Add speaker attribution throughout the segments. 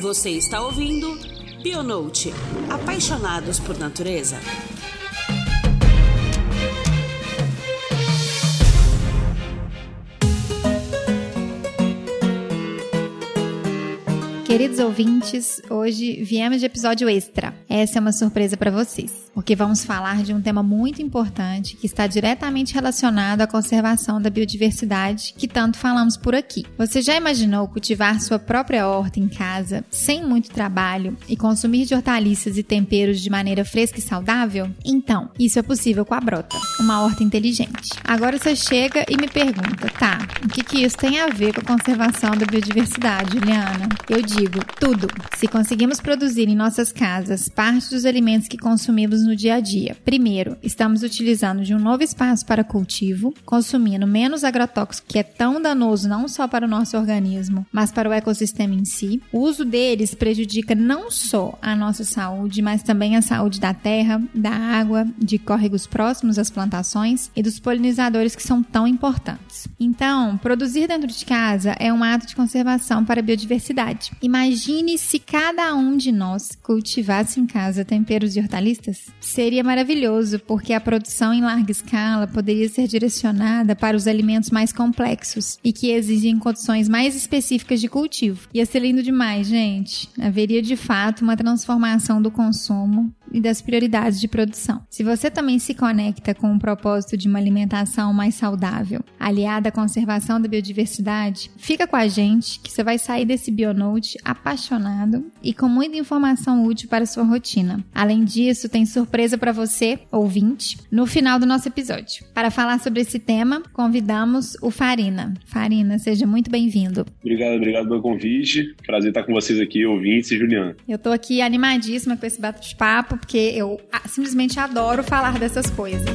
Speaker 1: Você está ouvindo Bionote Apaixonados por Natureza.
Speaker 2: Queridos ouvintes, hoje viemos de episódio extra. Essa é uma surpresa para vocês, porque vamos falar de um tema muito importante que está diretamente relacionado à conservação da biodiversidade que tanto falamos por aqui. Você já imaginou cultivar sua própria horta em casa, sem muito trabalho e consumir de hortaliças e temperos de maneira fresca e saudável? Então, isso é possível com a Brota, uma horta inteligente. Agora você chega e me pergunta, tá, o que, que isso tem a ver com a conservação da biodiversidade, Juliana? Eu digo tudo. Se conseguimos produzir em nossas casas parte dos alimentos que consumimos no dia a dia. Primeiro, estamos utilizando de um novo espaço para cultivo, consumindo menos agrotóxico que é tão danoso não só para o nosso organismo, mas para o ecossistema em si. O uso deles prejudica não só a nossa saúde, mas também a saúde da terra, da água, de córregos próximos às plantações e dos polinizadores que são tão importantes. Então, produzir dentro de casa é um ato de conservação para a biodiversidade. Imagine se cada um de nós cultivasse em casa temperos e hortaliças. Seria maravilhoso, porque a produção em larga escala poderia ser direcionada para os alimentos mais complexos e que exigem condições mais específicas de cultivo. Ia ser lindo demais, gente. Haveria de fato uma transformação do consumo e das prioridades de produção. Se você também se conecta com o propósito de uma alimentação mais saudável, aliada à conservação da biodiversidade, fica com a gente que você vai sair desse Bionote apaixonado e com muita informação útil para a sua rotina. Além disso, tem surpresa para você, ouvinte, no final do nosso episódio. Para falar sobre esse tema, convidamos o Farina. Farina, seja muito bem-vindo.
Speaker 3: Obrigado, obrigado pelo convite. Prazer estar com vocês aqui, ouvintes e Juliana.
Speaker 2: Eu estou aqui animadíssima com esse bate-papo porque eu simplesmente adoro falar dessas coisas.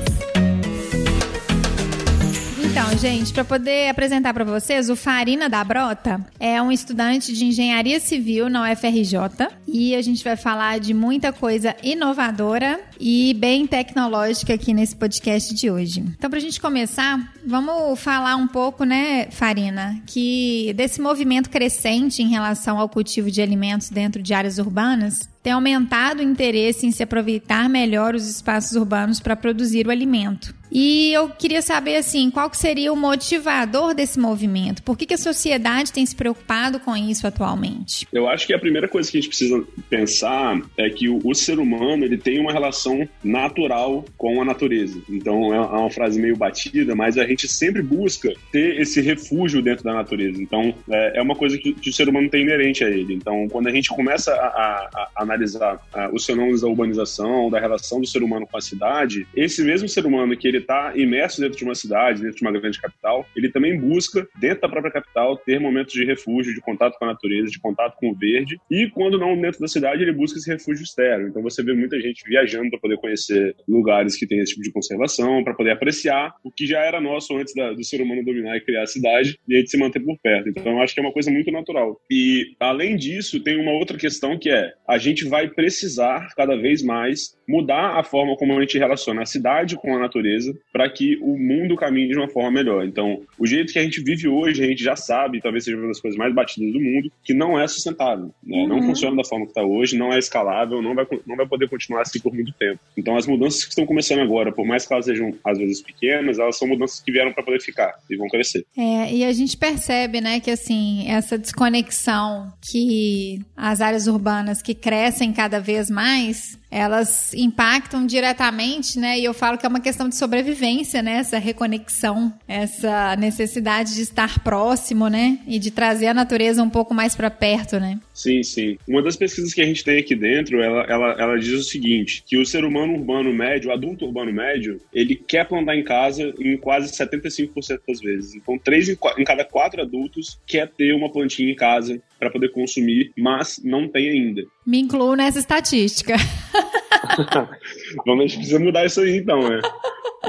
Speaker 2: Então, gente, para poder apresentar para vocês, o Farina da Brota é um estudante de engenharia civil na UFRJ e a gente vai falar de muita coisa inovadora e bem tecnológica aqui nesse podcast de hoje. Então, para a gente começar, vamos falar um pouco, né, Farina, que desse movimento crescente em relação ao cultivo de alimentos dentro de áreas urbanas tem aumentado o interesse em se aproveitar melhor os espaços urbanos para produzir o alimento. E eu queria saber assim, qual que seria o motivador desse movimento? Por que, que a sociedade tem se preocupado com isso atualmente?
Speaker 3: Eu acho que a primeira coisa que a gente precisa pensar é que o, o ser humano ele tem uma relação natural com a natureza. Então é, é uma frase meio batida, mas a gente sempre busca ter esse refúgio dentro da natureza. Então é, é uma coisa que, que, o ser humano tem inerente a ele. Então quando a gente começa a, a, a analisar a, os fenômenos da urbanização, da relação do ser humano com a cidade, esse mesmo ser humano que ele está imerso dentro de uma cidade, dentro de uma grande capital, ele também busca, dentro da própria capital, ter momentos de refúgio, de contato com a natureza, de contato com o verde. E quando não dentro da cidade, ele busca esse refúgio externo. Então você vê muita gente viajando para poder conhecer lugares que têm esse tipo de conservação, para poder apreciar o que já era nosso antes da, do ser humano dominar e criar a cidade e a gente se manter por perto. Então eu acho que é uma coisa muito natural. E além disso, tem uma outra questão que é a gente vai precisar cada vez mais mudar a forma como a gente relaciona a cidade com a natureza para que o mundo caminhe de uma forma melhor. Então, o jeito que a gente vive hoje, a gente já sabe, talvez seja uma das coisas mais batidas do mundo, que não é sustentável. Né? Uhum. Não funciona da forma que está hoje, não é escalável, não vai, não vai poder continuar assim por muito tempo. Então, as mudanças que estão começando agora, por mais que elas sejam às vezes pequenas, elas são mudanças que vieram para poder ficar e vão crescer.
Speaker 2: É, e a gente percebe, né, que assim, essa desconexão que as áreas urbanas que crescem cada vez mais elas impactam diretamente, né? E eu falo que é uma questão de sobrevivência, né? Essa reconexão, essa necessidade de estar próximo, né? E de trazer a natureza um pouco mais para perto, né?
Speaker 3: Sim, sim. Uma das pesquisas que a gente tem aqui dentro, ela, ela, ela diz o seguinte, que o ser humano urbano médio, o adulto urbano médio, ele quer plantar em casa em quase 75% das vezes. Então, três em, em cada quatro adultos quer ter uma plantinha em casa para poder consumir, mas não tem ainda.
Speaker 2: Me incluo nessa estatística.
Speaker 3: Vamos, a gente precisa mudar isso aí então, né?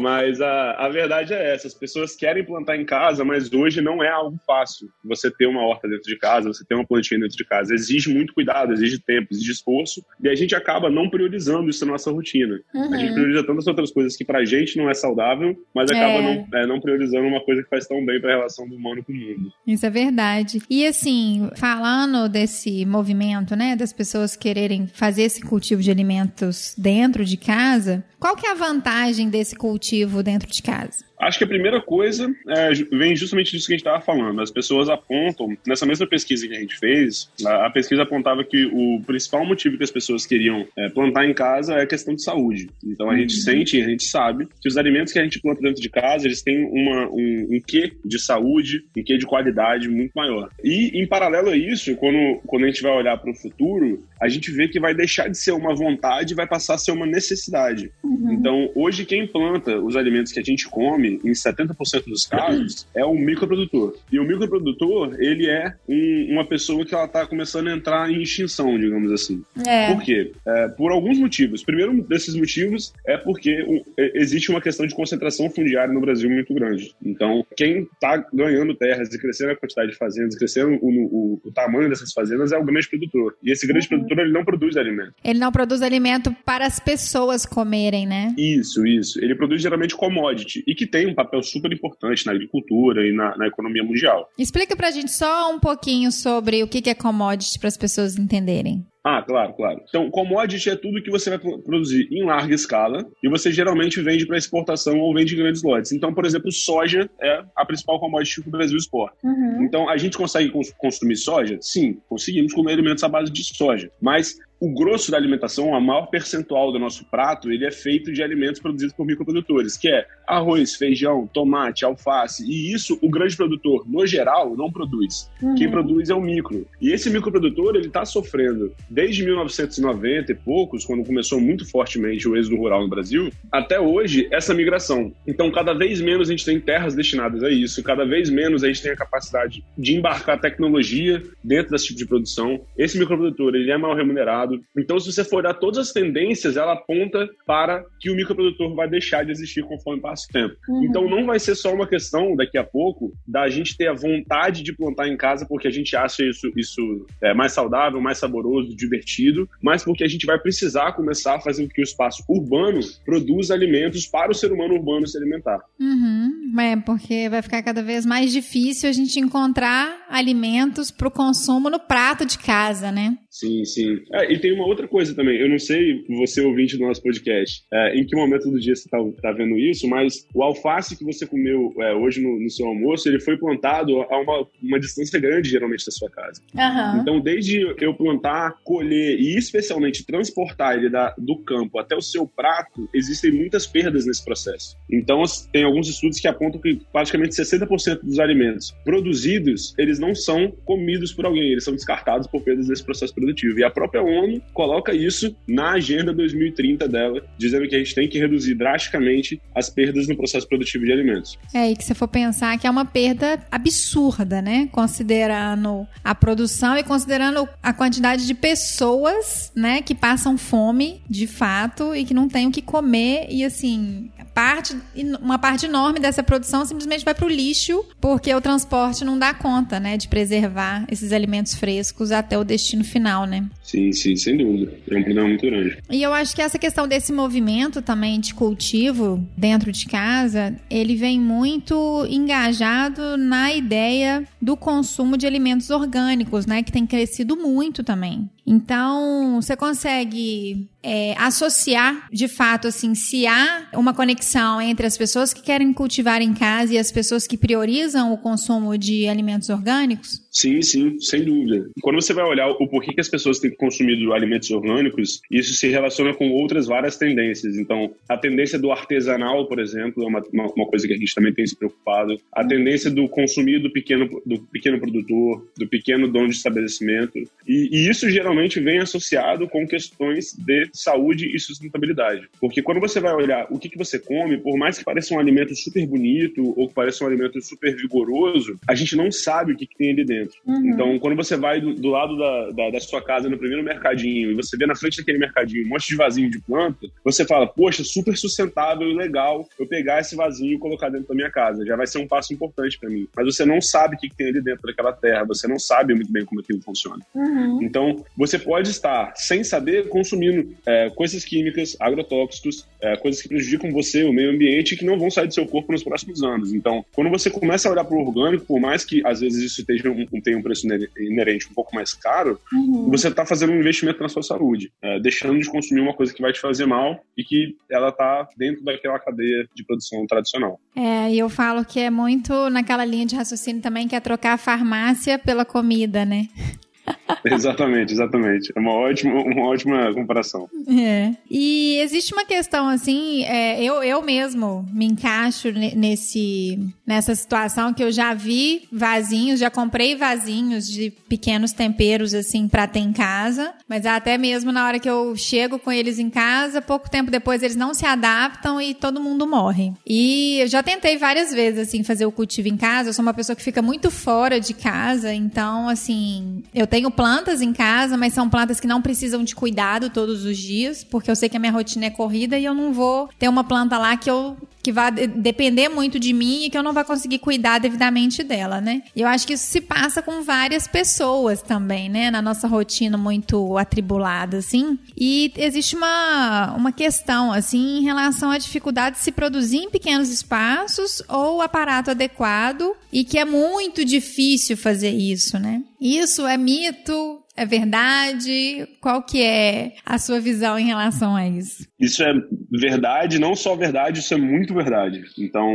Speaker 3: Mas a, a verdade é essa: as pessoas querem plantar em casa, mas hoje não é algo fácil. Você ter uma horta dentro de casa, você ter uma plantinha dentro de casa, exige muito cuidado, exige tempo, exige esforço, e a gente acaba não priorizando isso na nossa rotina. Uhum. A gente uhum. prioriza tantas outras coisas que pra gente não é saudável, mas acaba é. não, é, não priorizando uma coisa que faz tão bem pra relação do humano com o mundo.
Speaker 2: Isso é verdade. E assim, falando desse movimento, né, das pessoas quererem fazer esse cultivo de alimentos dentro de casa, qual que é a vantagem desse cultivo dentro de casa?
Speaker 3: Acho que a primeira coisa é, vem justamente disso que a gente estava falando. As pessoas apontam, nessa mesma pesquisa que a gente fez, a, a pesquisa apontava que o principal motivo que as pessoas queriam é, plantar em casa é a questão de saúde. Então a uhum. gente sente, a gente sabe que os alimentos que a gente planta dentro de casa, eles têm uma, um, um quê de saúde, um quê de qualidade muito maior. E em paralelo a isso, quando, quando a gente vai olhar para o futuro, a gente vê que vai deixar de ser uma vontade e vai passar a ser uma necessidade. Uhum. Então, hoje, quem planta os alimentos que a gente come, em 70% dos casos, é um microprodutor. E o microprodutor, ele é um, uma pessoa que ela está começando a entrar em extinção, digamos assim. É. Por quê? É, por alguns motivos. Primeiro desses motivos é porque um, existe uma questão de concentração fundiária no Brasil muito grande. Então, quem está ganhando terras e crescendo a quantidade de fazendas, crescendo o, o, o tamanho dessas fazendas é o grande produtor. E esse grande uhum. produtor ele não produz alimento.
Speaker 2: Ele não produz alimento para as pessoas comerem, né?
Speaker 3: Isso, isso. Ele produz geralmente commodity e que tem um papel super importante na agricultura e na, na economia mundial.
Speaker 2: Explica pra gente só um pouquinho sobre o que é commodity para as pessoas entenderem.
Speaker 3: Ah, claro, claro. Então, commodity é tudo que você vai produzir em larga escala e você geralmente vende para exportação ou vende em grandes lotes. Então, por exemplo, soja é a principal commodity que o Brasil exporta. Uhum. Então, a gente consegue consumir soja? Sim, conseguimos comer alimentos à base de soja. Mas o grosso da alimentação, a maior percentual do nosso prato, ele é feito de alimentos produzidos por microprodutores, que é arroz, feijão, tomate, alface. E isso o grande produtor, no geral, não produz. Uhum. Quem produz é o micro. E esse microprodutor, ele está sofrendo desde 1990 e poucos, quando começou muito fortemente o êxodo rural no Brasil, até hoje, essa migração. Então, cada vez menos a gente tem terras destinadas a isso, cada vez menos a gente tem a capacidade de embarcar tecnologia dentro desse tipo de produção. Esse microprodutor, ele é mal remunerado. Então, se você for olhar todas as tendências, ela aponta para que o microprodutor vai deixar de existir conforme passa o tempo. Uhum. Então, não vai ser só uma questão, daqui a pouco, da gente ter a vontade de plantar em casa porque a gente acha isso, isso é, mais saudável, mais saboroso, divertido, mas porque a gente vai precisar começar a fazer com que o espaço urbano produza alimentos para o ser humano urbano se alimentar.
Speaker 2: Uhum. É, porque vai ficar cada vez mais difícil a gente encontrar alimentos para o consumo no prato de casa, né?
Speaker 3: Sim, sim. É, e tem uma outra coisa também. Eu não sei, você ouvinte do nosso podcast, é, em que momento do dia você está tá vendo isso, mas o alface que você comeu é, hoje no, no, seu almoço, ele foi plantado a uma, uma distância grande, geralmente, da sua casa. Uhum. Então, desde eu plantar, colher e especialmente transportar ele da, do campo até o seu prato, existem muitas perdas nesse processo. Então, tem alguns estudos que apontam que praticamente 60% dos alimentos produzidos, eles não são comidos por alguém, eles são descartados por perdas nesse processo produtivo. E a própria ONU coloca isso na agenda 2030 dela, dizendo que a gente tem que reduzir drasticamente as perdas no processo produtivo de alimentos.
Speaker 2: É, e que se for pensar que é uma perda absurda, né? Considerando a produção e considerando a quantidade de pessoas, né, que passam fome de fato e que não têm o que comer e assim, parte uma parte enorme dessa produção simplesmente vai para o lixo porque o transporte não dá conta, né, de preservar esses alimentos frescos até o destino final, né?
Speaker 3: Sim, sim, sem dúvida. É um problema muito grande.
Speaker 2: E eu acho que essa questão desse movimento também de cultivo dentro de casa, ele vem muito engajado na ideia do consumo de alimentos orgânicos, né? Que tem crescido muito também. Então, você consegue é, associar, de fato, assim, se há uma conexão entre as pessoas que querem cultivar em casa e as pessoas que priorizam o consumo de alimentos orgânicos?
Speaker 3: Sim, sim, sem dúvida. Quando você vai olhar o porquê que as pessoas têm consumido alimentos orgânicos, isso se relaciona com outras várias tendências. Então, a tendência do artesanal, por exemplo, é uma, uma, coisa que a gente também tem se preocupado. A tendência do consumir do pequeno, do pequeno produtor, do pequeno dono de estabelecimento. E, e isso geralmente vem associado com questões de saúde e sustentabilidade. Porque quando você vai olhar o que, que você come, come, por mais que pareça um alimento super bonito ou que pareça um alimento super vigoroso, a gente não sabe o que, que tem ali dentro. Uhum. Então, quando você vai do, do lado da, da, da, sua casa no primeiro mercadinho e você vê na frente daquele mercadinho um monte de vasinho de planta, você fala, poxa, super sustentável e legal eu pegar esse vasinho e colocar dentro da minha casa. Já vai ser um passo importante para mim. Mas você não sabe o que, que tem ali dentro daquela terra, você não sabe muito bem como aquilo funciona. Uhum. Então, você pode estar, sem saber, consumindo é, coisas químicas, agrotóxicos, é, coisas que prejudicam você, o meio ambiente, que não vão sair do seu corpo nos próximos anos. Então, quando você começa a olhar para o orgânico, por mais que às vezes isso tenha um, tenha um preço inerente um pouco mais caro, uhum. você está fazendo um investimento na sua saúde, é, deixando de consumir uma coisa que vai te fazer mal e que ela está dentro daquela cadeia de produção tradicional.
Speaker 2: É, e eu falo que é muito naquela linha de raciocínio também que é trocar a farmácia pela comida, né?
Speaker 3: exatamente, exatamente. É uma ótima, uma ótima comparação.
Speaker 2: É. E existe uma questão assim, é, eu, eu mesmo me encaixo nesse, nessa situação que eu já vi vasinhos, já comprei vasinhos de pequenos temperos assim para ter em casa, mas até mesmo na hora que eu chego com eles em casa, pouco tempo depois eles não se adaptam e todo mundo morre. E eu já tentei várias vezes assim fazer o cultivo em casa, eu sou uma pessoa que fica muito fora de casa, então assim, eu tenho plantas em casa, mas são plantas que não precisam de cuidado todos os dias, porque eu sei que a minha rotina é corrida e eu não vou ter uma planta lá que eu que vai depender muito de mim e que eu não vou conseguir cuidar devidamente dela, né? E eu acho que isso se passa com várias pessoas também, né? Na nossa rotina muito atribulada, assim. E existe uma, uma questão, assim, em relação à dificuldade de se produzir em pequenos espaços ou aparato adequado e que é muito difícil fazer isso, né? Isso é mito, é verdade? Qual que é a sua visão em relação a isso?
Speaker 3: Isso é verdade, não só verdade, isso é muito verdade. Então,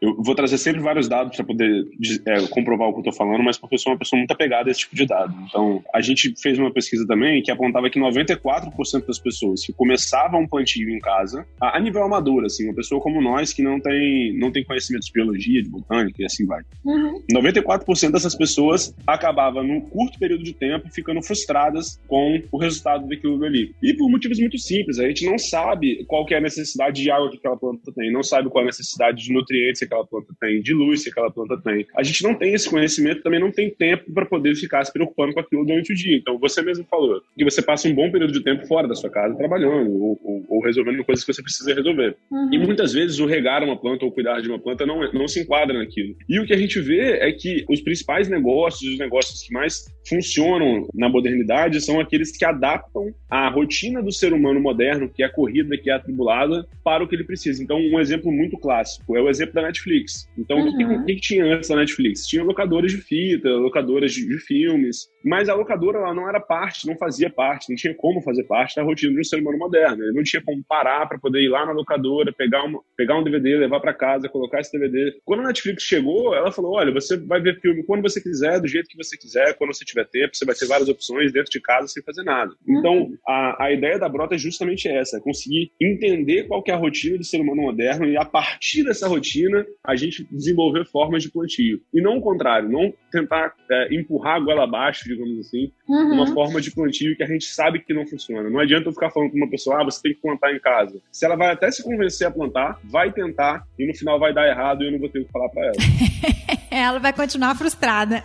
Speaker 3: eu vou trazer sempre vários dados para poder é, comprovar o que eu estou falando, mas porque eu sou uma pessoa muito apegada a esse tipo de dado. Então, a gente fez uma pesquisa também que apontava que 94% das pessoas que começavam um plantio em casa, a, a, nível amador, assim, uma pessoa como nós que não tem, não tem conhecimento de biologia, de botânica e assim vai. Uhum. 94% dessas pessoas acabava num curto período de tempo ficando frustradas com o resultado daquilo ali. E por motivos muito simples, a gente não sabe qual é a necessidade de água que aquela planta tem, não sabe qual é a necessidade de nutrientes que aquela planta tem, de luz que aquela planta tem. A gente não tem esse conhecimento, também não tem tempo para poder ficar se preocupando com aquilo durante o dia. Então, você mesmo falou que você passa um bom período de tempo fora da sua casa trabalhando ou, ou, ou resolvendo coisas que você precisa resolver. Uhum. E muitas vezes o regar uma planta ou cuidar de uma planta não, não se enquadra naquilo. E o que a gente vê é que os principais negócios, os negócios que mais funcionam na modernidade são aqueles que adaptam a rotina do ser humano moderno, que é a corrida, que é atribulada, para o que ele precisa. Então, um exemplo muito clássico é o exemplo da Netflix. Então, uhum. o, que, o, que, tinha antes da Netflix? Tinha locadoras de fita, locadoras de, de filmes, mas a locadora ela não era parte, não fazia parte, não tinha como fazer parte da rotina de um ser humano moderno. Ele não tinha como parar para poder ir lá na locadora, pegar, uma, pegar um DVD, levar para casa, colocar esse DVD. Quando a Netflix chegou, ela falou: olha, você vai ver filme quando você quiser, do jeito que você quiser, quando você tiver tempo, você vai ter várias opções dentro de casa sem fazer nada. Uhum. Então, a, a ideia da Brota é justamente essa: é conseguir entender qual é a rotina do ser humano moderno e a partir dessa rotina a gente desenvolver formas de plantio. E não o contrário, não tentar é, empurrar a goela abaixo digamos assim, uhum. uma forma de plantio que a gente sabe que não funciona. Não adianta eu ficar falando com uma pessoa, ah, você tem que plantar em casa. Se ela vai até se convencer a plantar, vai tentar e no final vai dar errado e eu não vou ter o que falar para ela.
Speaker 2: ela vai continuar frustrada.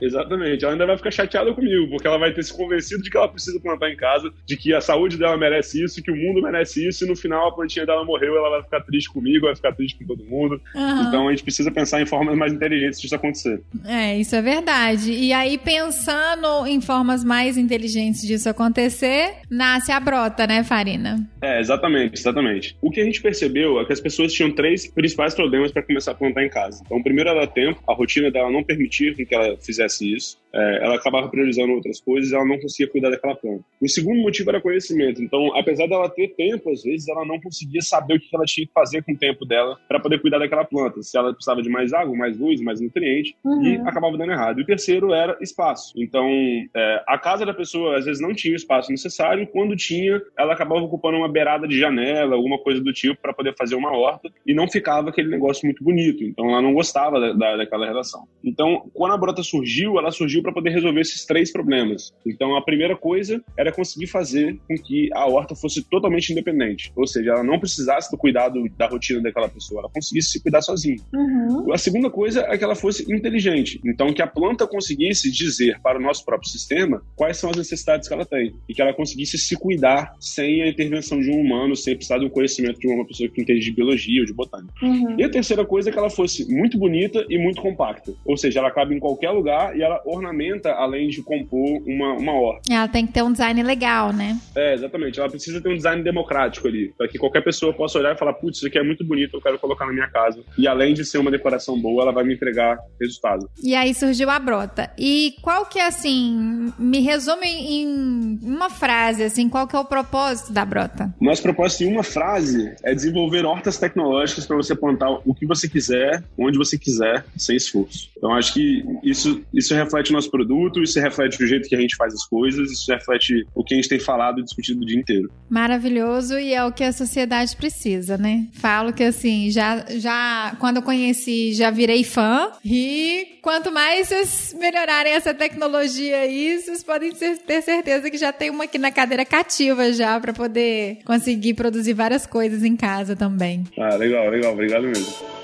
Speaker 3: Exatamente. Ela ainda vai ficar chateada comigo, porque ela vai ter se convencido de que ela precisa plantar em casa, de que a saúde dela merece isso, que o mundo merece isso, e no final a plantinha dela morreu, ela vai ficar triste comigo, vai ficar triste com todo mundo. Uhum. Então a gente precisa pensar em formas mais inteligentes disso acontecer.
Speaker 2: É, isso é verdade. E aí, pensando em formas mais inteligentes disso acontecer, nasce a brota, né, Farina?
Speaker 3: É, exatamente, exatamente. O que a gente percebeu é que as pessoas tinham três principais problemas para começar a plantar em casa. Então, o primeiro era tempo, a rotina dela não permitia que ela fizesse isso é, ela acabava priorizando outras coisas, ela não conseguia cuidar daquela planta. O segundo motivo era conhecimento. Então, apesar dela ter tempo, às vezes ela não conseguia saber o que ela tinha que fazer com o tempo dela para poder cuidar daquela planta. Se ela precisava de mais água, mais luz, mais nutriente, uhum. e acabava dando errado. E o terceiro era espaço. Então, é, a casa da pessoa às vezes não tinha o espaço necessário, quando tinha, ela acabava ocupando uma beirada de janela, alguma coisa do tipo, para poder fazer uma horta, e não ficava aquele negócio muito bonito. Então, ela não gostava da, da, daquela aquela relação. Então, quando a brota surgiu, ela surgiu para poder resolver esses três problemas. Então, a primeira coisa era conseguir fazer com que a horta fosse totalmente independente, ou seja, ela não precisasse do cuidado da rotina daquela pessoa, ela conseguisse se cuidar sozinha. Uhum. A segunda coisa é que ela fosse inteligente, então que a planta conseguisse dizer para o nosso próprio sistema quais são as necessidades que ela tem e que ela conseguisse se cuidar sem a intervenção de um humano, sem precisar do conhecimento de uma pessoa que entende de biologia ou de botânica. Uhum. E a terceira coisa é que ela fosse muito bonita e muito compacta, ou seja, ela cabe em qualquer lugar e ela ornamenta além de compor uma, uma horta.
Speaker 2: Ela tem que ter um design legal, né?
Speaker 3: É, exatamente. Ela precisa ter um design democrático ali, para que qualquer pessoa possa olhar e falar, putz, isso aqui é muito bonito, eu quero colocar na minha casa. E além de ser uma decoração boa, ela vai me entregar resultado.
Speaker 2: E aí surgiu a brota. E qual que é, assim, me resume em uma frase, assim, qual que é o propósito da brota?
Speaker 3: Nosso propósito em uma frase é desenvolver hortas tecnológicas para você plantar o que você quiser, onde você quiser, sem esforço. Então, acho que isso, isso reflete o nosso produto, isso reflete o jeito que a gente faz as coisas, isso reflete o que a gente tem falado e discutido o dia inteiro.
Speaker 2: Maravilhoso e é o que a sociedade precisa, né? Falo que, assim, já, já quando eu conheci, já virei fã e quanto mais vocês melhorarem essa tecnologia aí, vocês podem ter certeza que já tem uma aqui na cadeira cativa já para poder conseguir produzir várias coisas em casa também.
Speaker 3: Ah, legal, legal. Obrigado mesmo.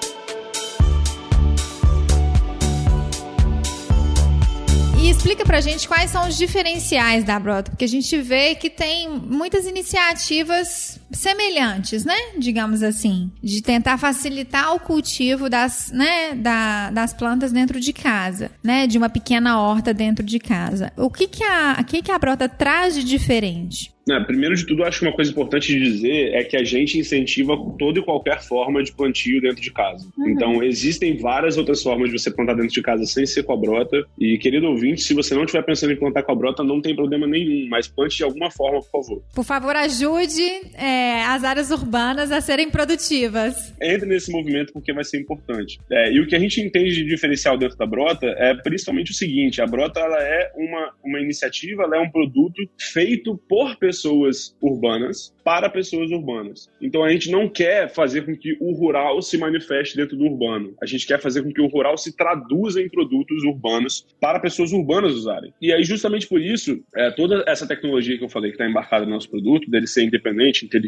Speaker 2: Explica pra gente quais são os diferenciais da Brota, porque a gente vê que tem muitas iniciativas semelhantes, né? Digamos assim, de tentar facilitar o cultivo das, né, da, das plantas dentro de casa, né? De uma pequena horta dentro de casa. O que que a, o que que a Brota traz de diferente?
Speaker 3: Não, primeiro de tudo, acho que uma coisa importante de dizer é que a gente incentiva toda e qualquer forma de plantio dentro de casa. Uhum. Então, existem várias outras formas de você plantar dentro de casa sem ser com a brota. E, querido ouvinte, se você não estiver pensando em plantar com a brota, não tem problema nenhum, mas plante de alguma forma, por favor.
Speaker 2: Por favor, ajude é, as áreas urbanas a serem produtivas.
Speaker 3: Entre nesse movimento porque vai ser importante. É, e o que a gente entende de diferencial dentro da brota é principalmente o seguinte: a brota ela é uma, uma iniciativa, ela é um produto feito por pessoas pessoas urbanas para pessoas urbanas. Então a gente não quer fazer com que o rural se manifeste dentro do urbano. A gente quer fazer com que o rural se traduza em produtos urbanos para pessoas urbanas usarem. E aí, justamente por isso, é, toda essa tecnologia que eu falei que está embarcada no nosso produto, dele ser independente, inteligente,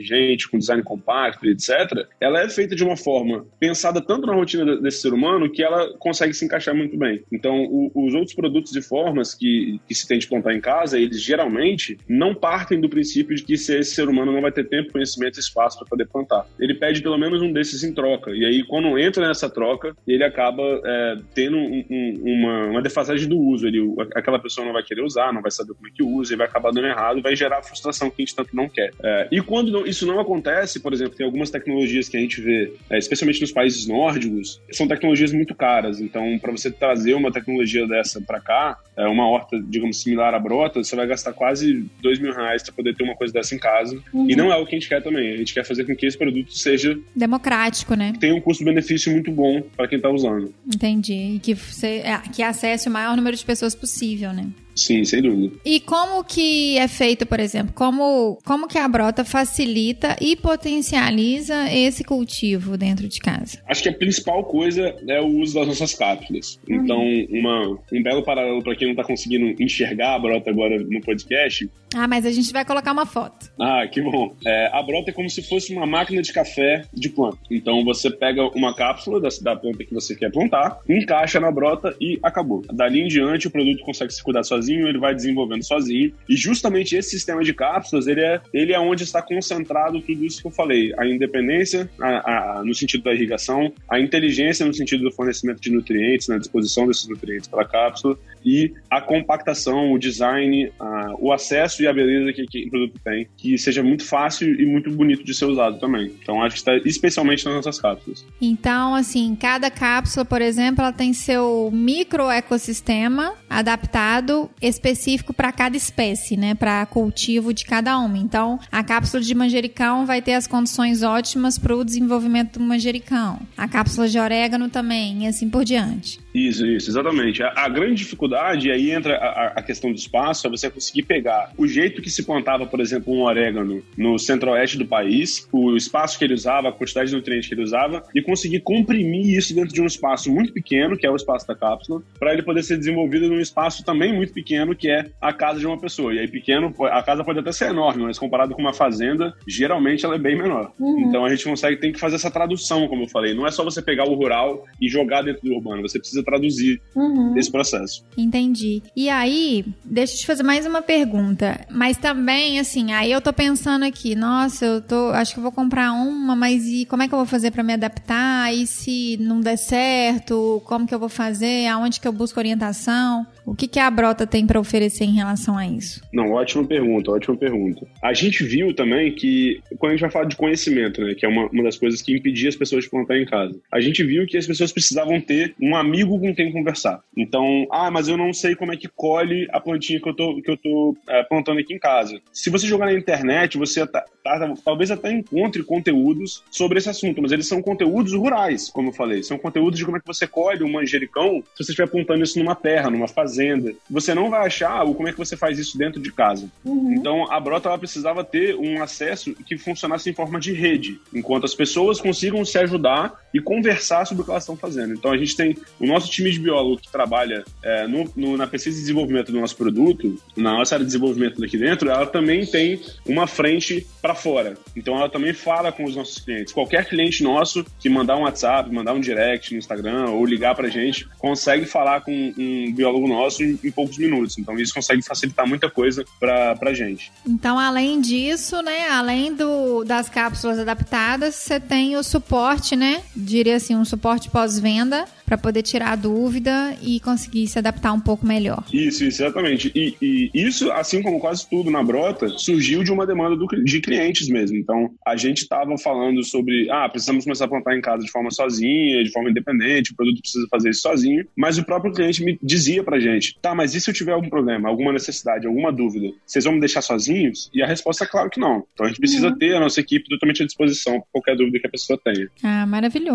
Speaker 3: com design compacto, etc., ela é feita de uma forma pensada tanto na rotina desse ser humano que ela consegue se encaixar muito bem. Então, o, os outros produtos e formas que, que se tem de plantar em casa, eles geralmente não partem do princípio de que esse ser humano não vai ter tempo, conhecimento e espaço para poder plantar. Ele pede pelo menos um desses em troca. E aí, quando entra nessa troca, ele acaba é, tendo um, um, uma, uma, defasagem do uso. Ele, aquela pessoa não vai querer usar, não vai saber como é que usa, e vai acabar dando errado, vai gerar a frustração que a gente tanto não quer. É, e quando não, isso não acontece, por exemplo, tem algumas tecnologias que a gente vê, é, especialmente nos países nórdicos, são tecnologias muito caras. Então, para você trazer uma tecnologia dessa para cá, é, uma horta, digamos, similar à brota, você vai gastar quase dois mil reais para poder ter uma coisa dessa em casa. Uhum. E não é o que a gente quer também. A gente quer fazer com que esse produto seja
Speaker 2: democrático, né?
Speaker 3: Tenha um custo-benefício muito bom para quem está usando.
Speaker 2: Entendi. E que, você, é, que acesse o maior número de pessoas possível, né?
Speaker 3: Sim, sem dúvida.
Speaker 2: E como que é feito, por exemplo? Como, como que a brota facilita e potencializa esse cultivo dentro de casa?
Speaker 3: Acho que a principal coisa é o uso das nossas cápsulas. Uhum. Então, uma, um belo paralelo para quem não está conseguindo enxergar a brota agora no podcast.
Speaker 2: Ah, mas a gente vai colocar uma foto.
Speaker 3: Ah, que bom. É, a brota é como se fosse uma máquina de café de planta. Então, você pega uma cápsula da, da planta que você quer plantar, encaixa na brota e acabou. Dali em diante, o produto consegue se cuidar sozinho ele vai desenvolvendo sozinho. E justamente esse sistema de cápsulas, ele é, ele é onde está concentrado tudo isso que eu falei. A independência a, a, no sentido da irrigação, a inteligência no sentido do fornecimento de nutrientes, na disposição desses nutrientes para a cápsula, e a compactação, o design, a, o acesso e a beleza que, que o produto tem, que seja muito fácil e muito bonito de ser usado também. Então, acho que está especialmente nas nossas cápsulas.
Speaker 2: Então, assim, cada cápsula, por exemplo, ela tem seu micro ecossistema adaptado específico para cada espécie, né, para cultivo de cada uma. Então, a cápsula de manjericão vai ter as condições ótimas para o desenvolvimento do manjericão. A cápsula de orégano também, e assim por diante.
Speaker 3: Isso, isso, exatamente. A, a grande dificuldade, e aí entra a, a, questão do espaço, é você conseguir pegar o jeito que se plantava, por exemplo, um orégano no centro-oeste do país, o espaço que ele usava, a quantidade de nutrientes que ele usava, e conseguir comprimir isso dentro de um espaço muito pequeno, que é o espaço da cápsula, para ele poder ser desenvolvido num espaço também muito pequeno, que é a casa de uma pessoa. E aí, pequeno, a casa pode até ser enorme, mas comparado com uma fazenda, geralmente ela é bem menor. Uhum. Então a gente consegue, tem que fazer essa tradução, como eu falei. Não é só você pegar o rural e jogar dentro do urbano, você precisa traduzir uhum. esse processo.
Speaker 2: Entendi. E aí, deixa eu te fazer mais uma pergunta. Mas também, assim, aí eu tô pensando aqui, nossa, eu tô, acho que eu vou comprar uma, mas e como é que eu vou fazer para me adaptar? E se não der certo, como que eu vou fazer? Aonde que eu busco orientação? O que, que a Brota tem para oferecer em relação a isso?
Speaker 3: Não, ótima pergunta, ótima pergunta. A gente viu também que, quando a gente vai falar de conhecimento, né, que é uma, uma das coisas que impedia as pessoas de plantar em casa, a gente viu que as pessoas precisavam ter um amigo com quem conversar. Então, ah, mas eu não sei como é que colhe a plantinha que eu tô, que eu tô é, plantando aqui em casa. Se você jogar na internet, você tá, tá, talvez até encontre conteúdos sobre esse assunto, mas eles são conteúdos rurais, como eu falei. São conteúdos de como é que você colhe um manjericão se você estiver plantando isso numa terra, numa fazenda fazenda. Você não vai achar o como é que você faz isso dentro de casa. Uhum. Então, a Brota ela precisava ter um acesso que funcionasse em forma de rede, enquanto as pessoas consigam se ajudar e conversar sobre o que elas estão fazendo. Então, a gente tem o nosso time de biólogo que trabalha é, no, no, na pesquisa e desenvolvimento do nosso produto, na nossa área de desenvolvimento daqui dentro, ela também tem uma frente para fora. Então, ela também fala com os nossos clientes. Qualquer cliente nosso que mandar um WhatsApp, mandar um direct no Instagram ou ligar para gente, consegue falar com um biólogo nosso nosso em, em, poucos minutos. Então isso consegue facilitar muita coisa para a gente.
Speaker 2: Então, além disso, né, além do, das cápsulas adaptadas, você tem o suporte, né? Diria assim, um suporte pós-venda para poder tirar a dúvida e conseguir se adaptar um pouco melhor.
Speaker 3: Isso, isso exatamente. E, e, isso, assim como quase tudo na Brota, surgiu de uma demanda do, de clientes mesmo. Então, a gente estava falando sobre, ah, precisamos começar a plantar em casa de forma sozinha, de forma independente, o produto precisa fazer isso sozinho, mas o próprio cliente me dizia pra gente, tá, mas e se eu tiver algum problema, alguma necessidade, alguma dúvida, vocês vão me deixar sozinhos? E a resposta é claro que não. Então, a gente precisa uhum. ter a nossa equipe totalmente à disposição para qualquer dúvida que a pessoa tenha.
Speaker 2: Ah, maravilhoso.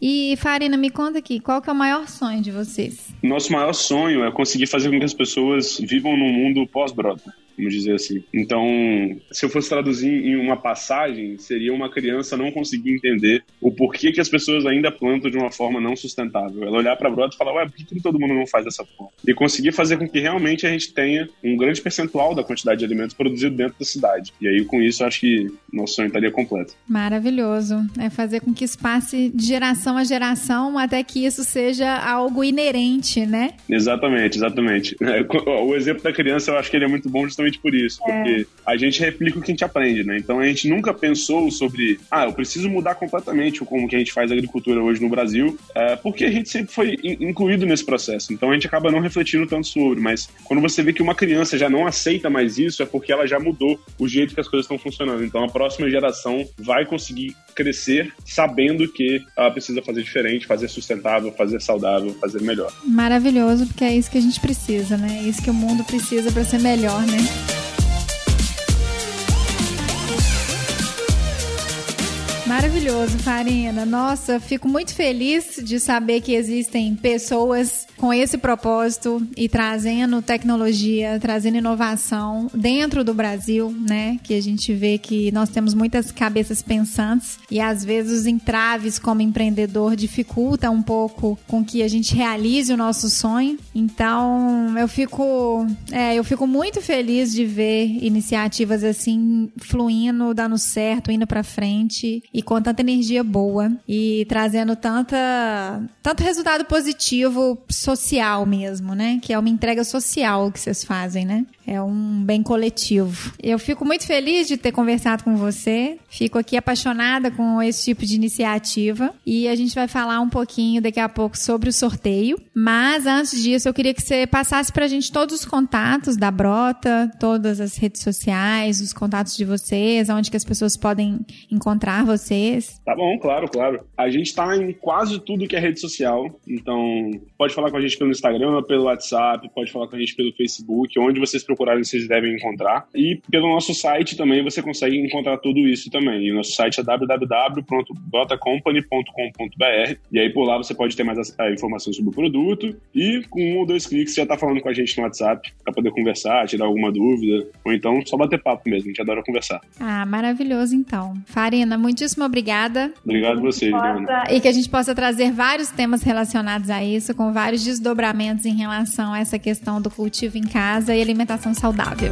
Speaker 2: E, Farina, me conta aqui, qual que é o maior sonho de vocês?
Speaker 3: Nosso maior sonho é conseguir fazer com que as pessoas vivam num mundo pós-brota vamos dizer assim. Então, se eu fosse traduzir em uma passagem, seria uma criança não conseguir entender o porquê que as pessoas ainda plantam de uma forma não sustentável. Ela olhar para a brota e falar, ué, por que todo mundo não faz dessa forma? E conseguir fazer com que realmente a gente tenha um grande percentual da quantidade de alimentos produzido dentro da cidade. E aí, com isso, acho que nosso sonho estaria completo.
Speaker 2: Maravilhoso. É fazer com que isso passe de geração a geração até que isso seja algo inerente, né?
Speaker 3: Exatamente, exatamente. O exemplo da criança, eu acho que ele é muito bom justamente justamente por isso, é. porque a gente replica o que a gente aprende, né? Então a gente nunca pensou sobre, ah, eu preciso mudar completamente como que a gente faz agricultura hoje no Brasil, é, porque a gente sempre foi incluído nesse processo. Então a gente acaba não refletindo tanto sobre, mas quando você vê que uma criança já não aceita mais isso, é porque ela já mudou o jeito que as coisas estão funcionando. Então a próxima geração vai conseguir crescer sabendo que ela precisa fazer diferente, fazer sustentável, fazer saudável, fazer melhor.
Speaker 2: Maravilhoso, porque é isso que a gente precisa, né? É isso que o mundo precisa para ser melhor, né? Maravilhoso, Farina. Nossa, fico muito feliz de saber que existem pessoas com esse propósito e trazendo tecnologia, trazendo inovação dentro do Brasil, né? Que a gente vê que nós temos muitas cabeças pensantes e às vezes os entraves como empreendedor dificultam um pouco com que a gente realize o nosso sonho. Então, eu fico, é, eu fico muito feliz de ver iniciativas assim fluindo, dando certo, indo para frente e com tanta energia boa e trazendo tanta, tanto resultado positivo social mesmo, né? Que é uma entrega social que vocês fazem, né? É um bem coletivo. Eu fico muito feliz de ter conversado com você. Fico aqui apaixonada com esse tipo de iniciativa e a gente vai falar um pouquinho daqui a pouco sobre o sorteio. Mas antes disso, eu queria que você passasse para a gente todos os contatos da Brota, todas as redes sociais, os contatos de vocês, onde que as pessoas podem encontrar vocês vocês?
Speaker 3: Tá bom, claro, claro. A gente tá em quase tudo que é rede social. Então, pode falar com a gente pelo Instagram, pelo WhatsApp, pode falar com a gente pelo Facebook, onde vocês procurarem, vocês devem encontrar. E pelo nosso site também você consegue encontrar tudo isso também. E o nosso site é www.brotacompany.com.br. E aí por lá você pode ter mais informações sobre o produto. E com um ou dois cliques você já tá falando com a gente no WhatsApp para poder conversar, tirar alguma dúvida. Ou então só bater papo mesmo, a gente adora conversar.
Speaker 2: Ah, maravilhoso então. Farina, muitíssimo obrigada.
Speaker 3: Obrigado a você.
Speaker 2: E que a gente possa trazer vários temas relacionados a isso, com vários desdobramentos em relação a essa questão do cultivo em casa e alimentação saudável.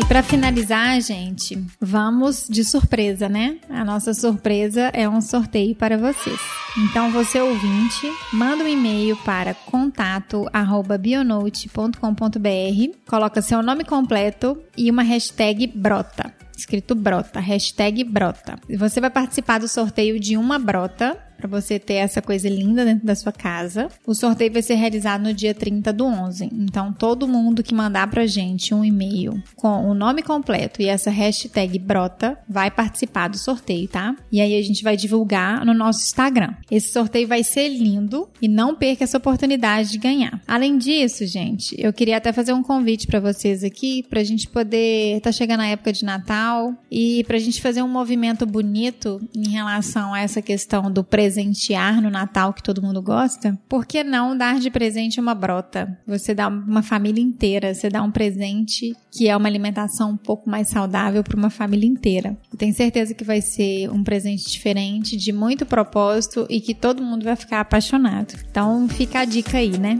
Speaker 2: E para finalizar, gente, vamos de surpresa, né? A nossa surpresa é um sorteio para vocês. Então, você ouvinte, manda um e-mail para contato@bionote.com.br, coloca seu nome completo e uma hashtag brota escrito brota, hashtag brota. Você vai participar do sorteio de uma brota para você ter essa coisa linda dentro da sua casa. O sorteio vai ser realizado no dia 30 do 11. Então, todo mundo que mandar pra gente um e-mail com o nome completo e essa hashtag brota vai participar do sorteio, tá? E aí a gente vai divulgar no nosso Instagram. Esse sorteio vai ser lindo e não perca essa oportunidade de ganhar. Além disso, gente, eu queria até fazer um convite para vocês aqui pra gente poder tá chegando a época de Natal e pra gente fazer um movimento bonito em relação a essa questão do presente presentear no Natal que todo mundo gosta, por que não dar de presente uma brota? Você dá uma família inteira, você dá um presente que é uma alimentação um pouco mais saudável para uma família inteira. Eu tenho certeza que vai ser um presente diferente, de muito propósito e que todo mundo vai ficar apaixonado. Então fica a dica aí, né?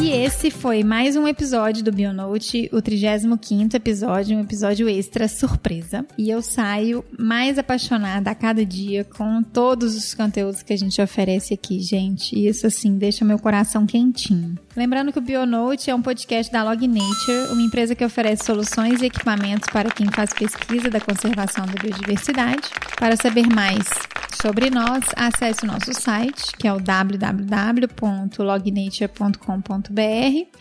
Speaker 2: E esse foi mais um episódio do Bionote, o 35 episódio, um episódio extra surpresa. E eu saio mais apaixonada a cada dia com todos os conteúdos que a gente oferece aqui, gente. E isso, assim, deixa meu coração quentinho. Lembrando que o Bionote é um podcast da Log Nature, uma empresa que oferece soluções e equipamentos para quem faz pesquisa da conservação da biodiversidade. Para saber mais sobre nós, acesse o nosso site, que é o www.lognature.com.br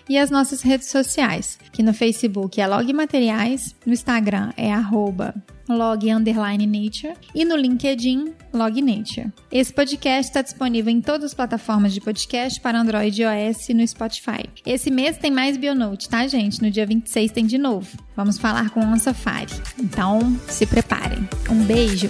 Speaker 2: e as nossas redes sociais, que no Facebook é Log Materiais, no Instagram é arroba log underline nature e no LinkedIn log nature. Esse podcast está disponível em todas as plataformas de podcast para Android e iOS e no Spotify. Esse mês tem mais Bionote, tá, gente? No dia 26 tem de novo. Vamos falar com o Safari. Então, se preparem. Um beijo!